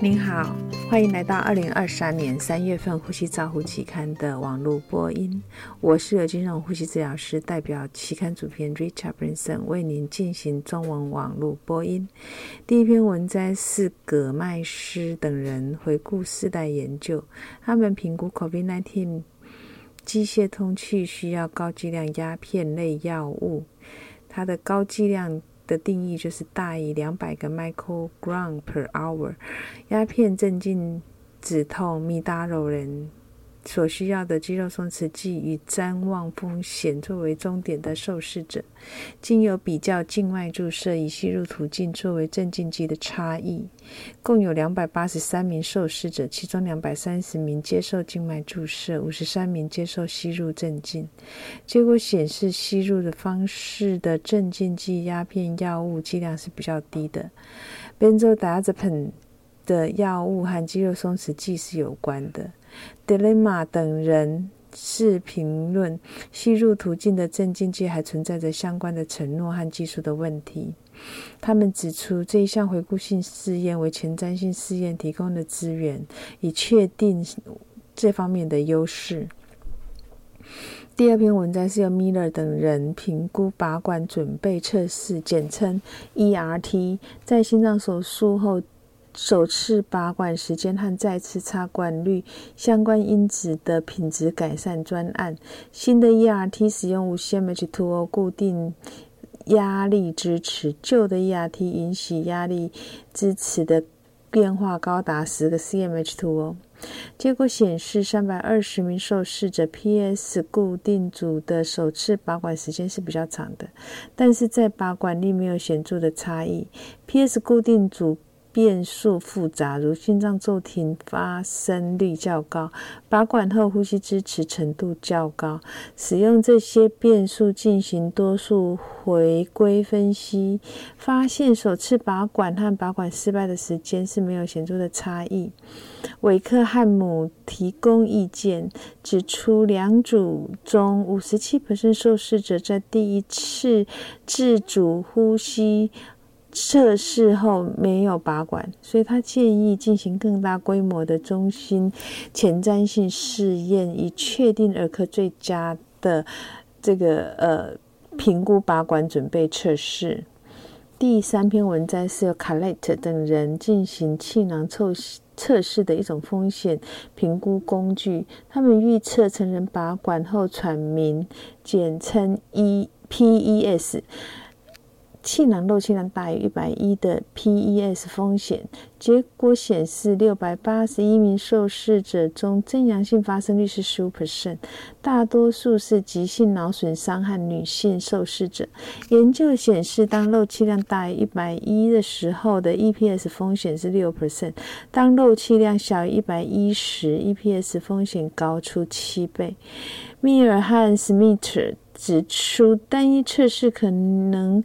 您好，欢迎来到二零二三年三月份《呼吸照护期刊》的网络播音。我是有金融呼吸治疗师代表期刊主编 Richard Branson 为您进行中文网络播音。第一篇文摘是葛麦斯等人回顾四代研究，他们评估 COVID-19 机械通气需要高剂量鸦片类药物，它的高剂量。的定义就是大于两百个 microgram per hour，鸦片镇静止痛米达罗人。所需要的肌肉松弛剂与谵妄风险作为终点的受试者，经由比较静脉注射与吸入途径作为镇静剂的差异，共有两百八十三名受试者，其中两百三十名接受静脉注射，五十三名接受吸入镇静。结果显示，吸入的方式的镇静剂鸦片药物剂量是比较低的。Benzo Dazepen 的药物和肌肉松弛剂是有关的。Delma 等人是评论吸入途径的镇静剂还存在着相关的承诺和技术的问题。他们指出，这一项回顾性试验为前瞻性试验提供的资源，以确定这方面的优势。第二篇文章是由 Miller 等人评估拔管准备测试，简称 ERT，在心脏手术后。首次拔管时间和再次插管率相关因子的品质改善专案。新的 ERT 使用无线 H2O 固定压力支持，旧的 ERT 允许压力支持的变化高达十个 cm H2O。结果显示，三百二十名受试者 PS 固定组的首次拔管时间是比较长的，但是在拔管率没有显著的差异。PS 固定组。变数复杂，如心脏骤停发生率较高，拔管后呼吸支持程度较高。使用这些变数进行多数回归分析，发现首次拔管和拔管失败的时间是没有显著的差异。韦克汉姆提供意见，指出两组中五十七受试者在第一次自主呼吸。测试后没有拔管，所以他建议进行更大规模的中心前瞻性试验，以确定儿科最佳的这个呃评估拔管准备测试。第三篇文章是由卡莱特等人进行气囊测测试的一种风险评估工具，他们预测成人拔管后喘鸣，简称 E-PES。气囊漏气量大于一百一的 PES 风险，结果显示，六百八十一名受试者中，真阳性发生率是十五 percent，大多数是急性脑损伤和女性受试者。研究显示，当漏气量大于一百一的时候的 EPS 风险是六 percent，当漏气量小于一百一时，EPS 风险高出七倍。密尔和史密特指出，单一测试可能。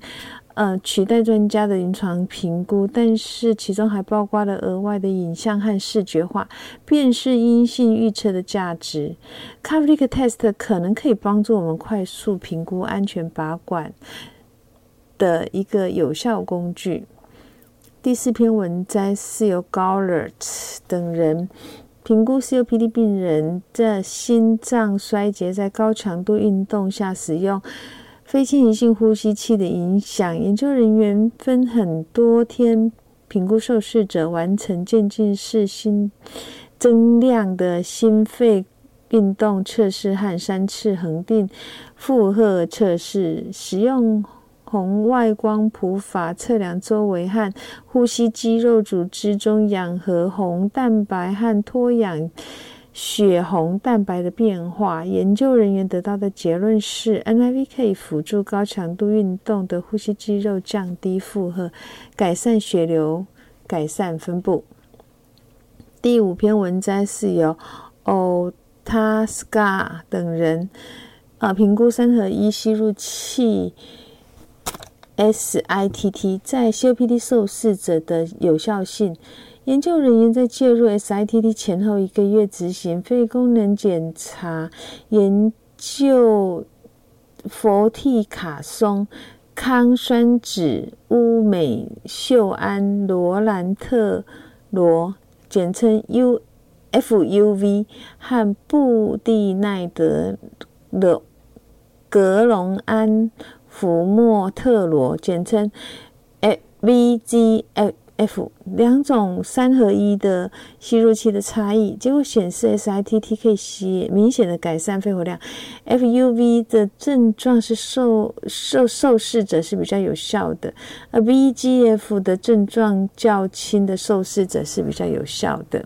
呃，取代专家的临床评估，但是其中还包括了额外的影像和视觉化辨识阴性预测的价值。c a v i c test 可能可以帮助我们快速评估安全拔管的一个有效工具。第四篇文摘是由 Gallert 等人评估 COPD 病人的心脏衰竭在高强度运动下使用。非侵入性呼吸器的影响，研究人员分很多天评估受试者完成渐进式心增量的心肺运动测试和三次恒定负荷测试，使用红外光谱法测量周围和呼吸肌肉组织中氧合红蛋白和脱氧。血红蛋白的变化，研究人员得到的结论是，NIV 可以辅助高强度运动的呼吸肌肉降低负荷，改善血流，改善分布。第五篇文章是由 Otaskar 等人啊评估三合一吸入器 SITT 在 COPD 受试者的有效性。研究人员在介入 SITT 前后一个月执行肺功能检查，研究佛替卡松、抗酸酯、乌美溴胺、罗兰特罗简称 UFUV 和布地奈德的格隆安福莫特罗，简称 VGF。两种三合一的吸入器的差异，结果显示 SITTK 吸明显的改善肺活量。FUV 的症状是受受受试者是比较有效的，而 VGF 的症状较轻的受试者是比较有效的。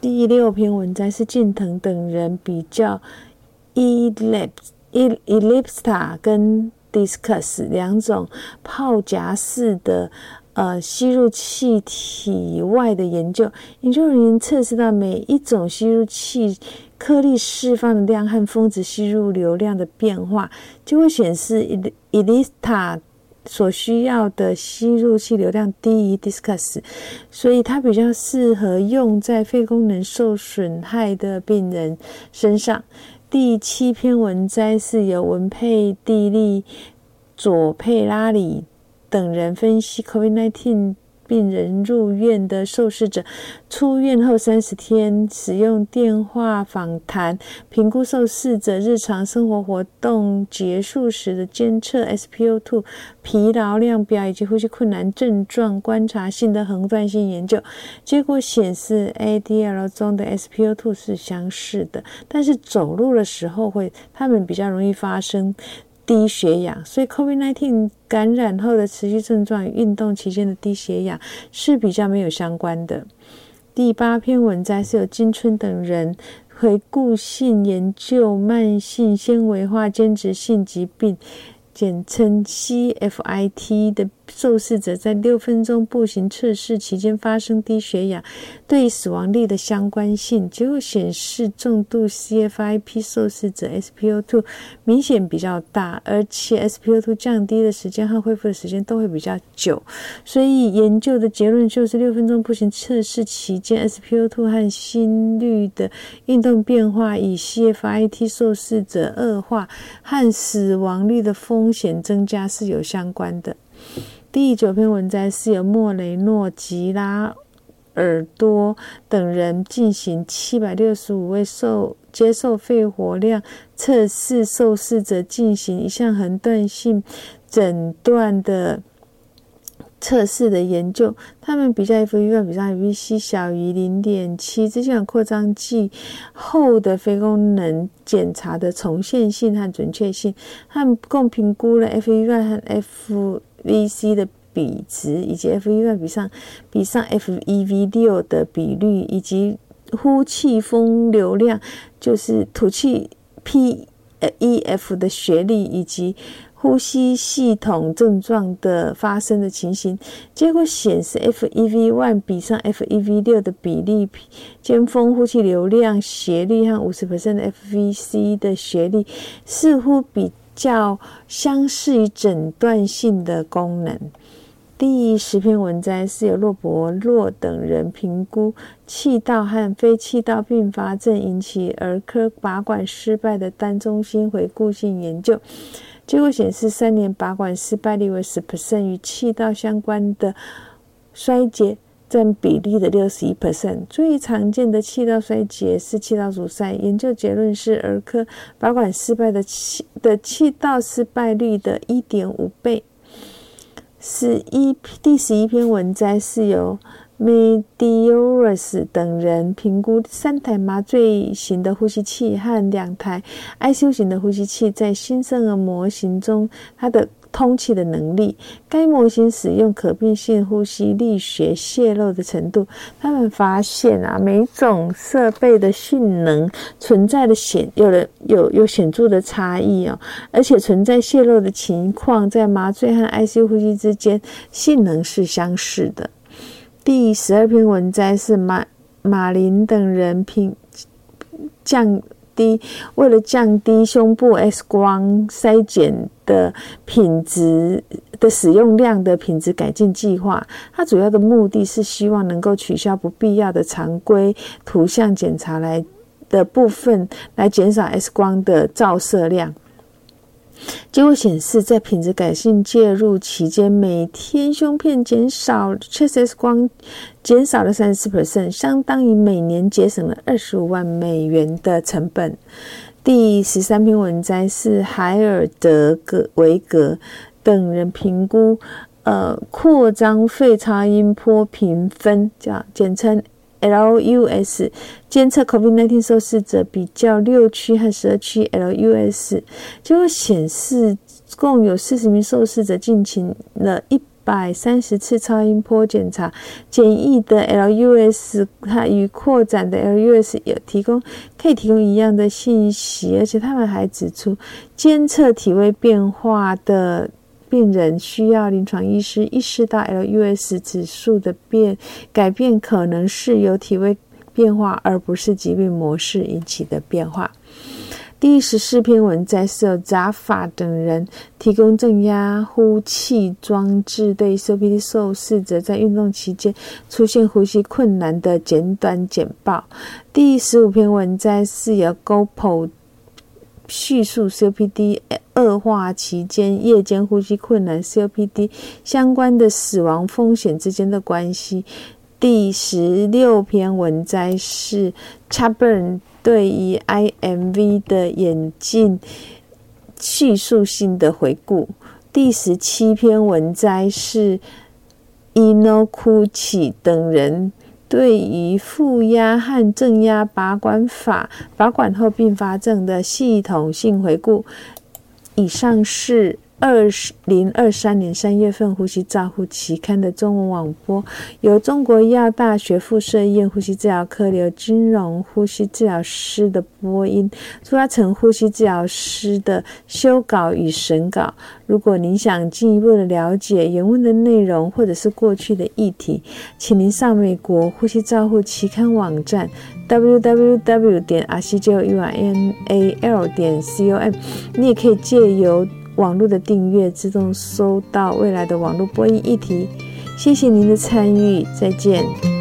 第六篇文章是近藤等人比较 Ellipse Ellipse 跟 Discuss 两种泡夹式的。呃，吸入气体外的研究，研究人员测试到每一种吸入气颗粒释放的量和峰值吸入流量的变化，就会显示，Elista 所需要的吸入气流量低于 Discuss，所以它比较适合用在肺功能受损害的病人身上。第七篇文摘是由文佩蒂利佐佩拉里。等人分析 COVID-19 病人入院的受试者出院后三十天使用电话访谈评估受试者日常生活活动结束时的监测 SpO2 疲劳量表以及呼吸困难症状观察性的横断性研究结果显示 ADL 中的 SpO2 是相似的，但是走路的时候会，他们比较容易发生。低血氧，所以 COVID-19 感染后的持续症状与运动期间的低血氧是比较没有相关的。第八篇文摘是由金春等人回顾性研究慢性纤维化间质性疾病。简称 CFIT 的受试者在六分钟步行测试期间发生低血氧，对死亡率的相关性结果显示，重度 CFIP 受试者 SpO2 明显比较大，而且 SpO2 降低的时间和恢复的时间都会比较久。所以研究的结论就是，六分钟步行测试期间 SpO2 和心率的运动变化与 CFIT 受试者恶化和死亡率的。风险增加是有相关的。第九篇文摘是由莫雷诺吉拉尔多等人进行七百六十五位受接受肺活量测试受试者进行一项横断性诊断的。测试的研究，他们比较 FVC 比上 VC 小于零点七，支气管扩张剂后的非功能检查的重现性和准确性，他们共评估了 FVC 和 F V C 的比值，以及 FEV 比上比上 FEV 六的比率，以及呼气风流量，就是吐气 PEF 的学历，以及。呼吸系统症状的发生的情形，结果显示，F E V 一比上 FEV 六的比例，尖峰呼气流量斜率和五十 percent 的 FVC 的斜率似乎比较相似于诊断性的功能。第十篇文摘是由洛伯洛等人评估气道和非气道并发症引起儿科拔管失败的单中心回顾性研究。结果显示，三年拔管失败率为十 percent，与气道相关的衰竭占比例的六十一 percent。最常见的气道衰竭是气道阻塞。研究结论是，儿科拔管失败的气的气道失败率的一点五倍。十一第十一篇文摘是由。Medioris 等人评估三台麻醉型的呼吸器和两台 ICU 型的呼吸器在新生儿模型中它的通气的能力。该模型使用可变性呼吸力学泄漏的程度。他们发现啊，每种设备的性能存在的显有了有有显著的差异哦，而且存在泄漏的情况，在麻醉和 ICU 呼吸之间性能是相似的。第十二篇文摘是马马林等人评降低，为了降低胸部 X 光筛检的品质的使用量的品质改进计划。它主要的目的是希望能够取消不必要的常规图像检查来的部分，来减少 X 光的照射量。结果显示，在品质改进介入期间，每天胸片减少 chest X 光减少了三十四 percent，相当于每年节省了二十五万美元的成本。第十三篇文摘是海尔德格维格等人评估，呃，扩张肺差音波评分，叫简称 LUS，监测 COVID-19 受试者比较六区和十二区 LUS，结果显示，共有四十名受试者进行了一。百三十次超音波检查，简易的 LUS 它与扩展的 LUS 有提供可以提供一样的信息，而且他们还指出，监测体位变化的病人需要临床医师意识到 LUS 指数的变改变可能是由体位变化，而不是疾病模式引起的变化。第十四篇文摘是由扎法等人提供正压呼气装置，对 COPD 受试者在运动期间出现呼吸困难的简短简报。第十五篇文摘是由 GoPro 叙述 COPD 恶化期间夜间呼吸困难 COPD 相关的死亡风险之间的关系。第十六篇文摘是 Chaburn。对于 IMV 的眼镜叙述性的回顾，第十七篇文摘是 Inokuchi 等人对于负压和正压拔管法拔管后并发症的系统性回顾。以上是。二零二三年三月份《呼吸照护期刊》的中文网播，由中国医药大学附设医院呼吸治疗科刘金荣呼吸治疗师的播音，朱阿成呼吸治疗师的修稿与审稿。如果您想进一步的了解原文的内容，或者是过去的议题，请您上美国呼吸照护期刊网站 www 点 r c j u r n a l 点 c o m，你也可以借由。网络的订阅自动收到未来的网络播音议题，谢谢您的参与，再见。